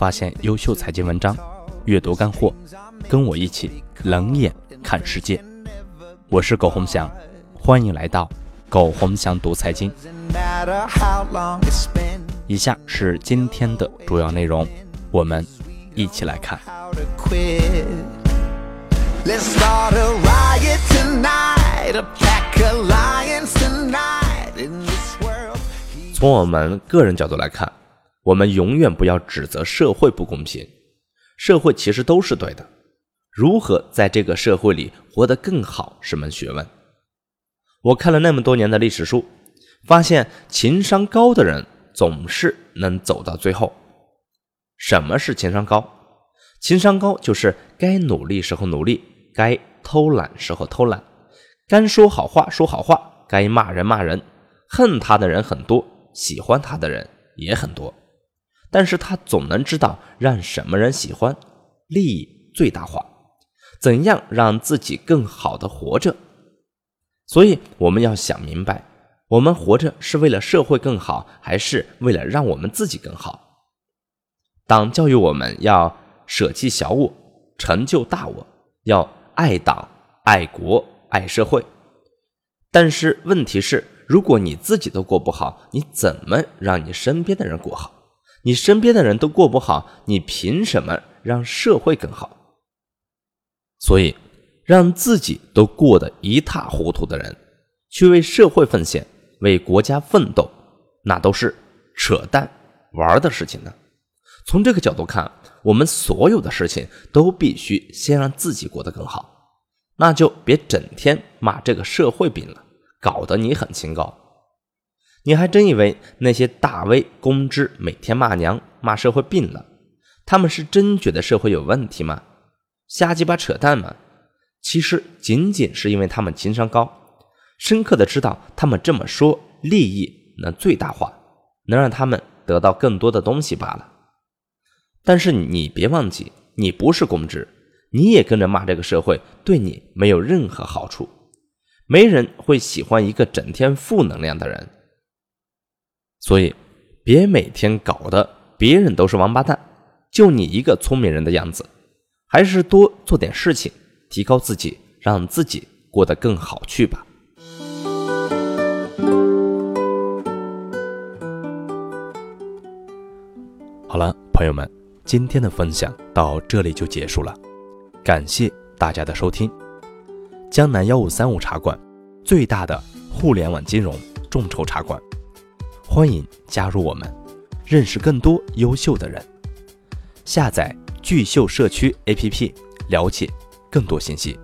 发现优秀财经文章，阅读干货，跟我一起冷眼看世界。我是苟洪翔，欢迎来到苟洪翔读财经。以下是今天的主要内容，我们一起来看。从我们个人角度来看，我们永远不要指责社会不公平，社会其实都是对的。如何在这个社会里活得更好是门学问。我看了那么多年的历史书，发现情商高的人总是能走到最后。什么是情商高？情商高就是该努力时候努力，该偷懒时候偷懒，该说好话说好话，该骂人骂人。恨他的人很多。喜欢他的人也很多，但是他总能知道让什么人喜欢，利益最大化，怎样让自己更好的活着。所以我们要想明白，我们活着是为了社会更好，还是为了让我们自己更好？党教育我们要舍弃小我，成就大我，要爱党、爱国、爱社会。但是问题是。如果你自己都过不好，你怎么让你身边的人过好？你身边的人都过不好，你凭什么让社会更好？所以，让自己都过得一塌糊涂的人，去为社会奉献、为国家奋斗，那都是扯淡玩的事情呢。从这个角度看，我们所有的事情都必须先让自己过得更好，那就别整天骂这个社会病了。搞得你很清高，你还真以为那些大 V 公知每天骂娘骂社会病了，他们是真觉得社会有问题吗？瞎鸡巴扯淡吗？其实仅仅是因为他们情商高，深刻的知道他们这么说利益能最大化，能让他们得到更多的东西罢了。但是你别忘记，你不是公知，你也跟着骂这个社会，对你没有任何好处。没人会喜欢一个整天负能量的人，所以别每天搞得别人都是王八蛋，就你一个聪明人的样子，还是多做点事情，提高自己，让自己过得更好去吧。好了，朋友们，今天的分享到这里就结束了，感谢大家的收听。江南幺五三五茶馆，最大的互联网金融众筹茶馆，欢迎加入我们，认识更多优秀的人。下载聚秀社区 APP，了解更多信息。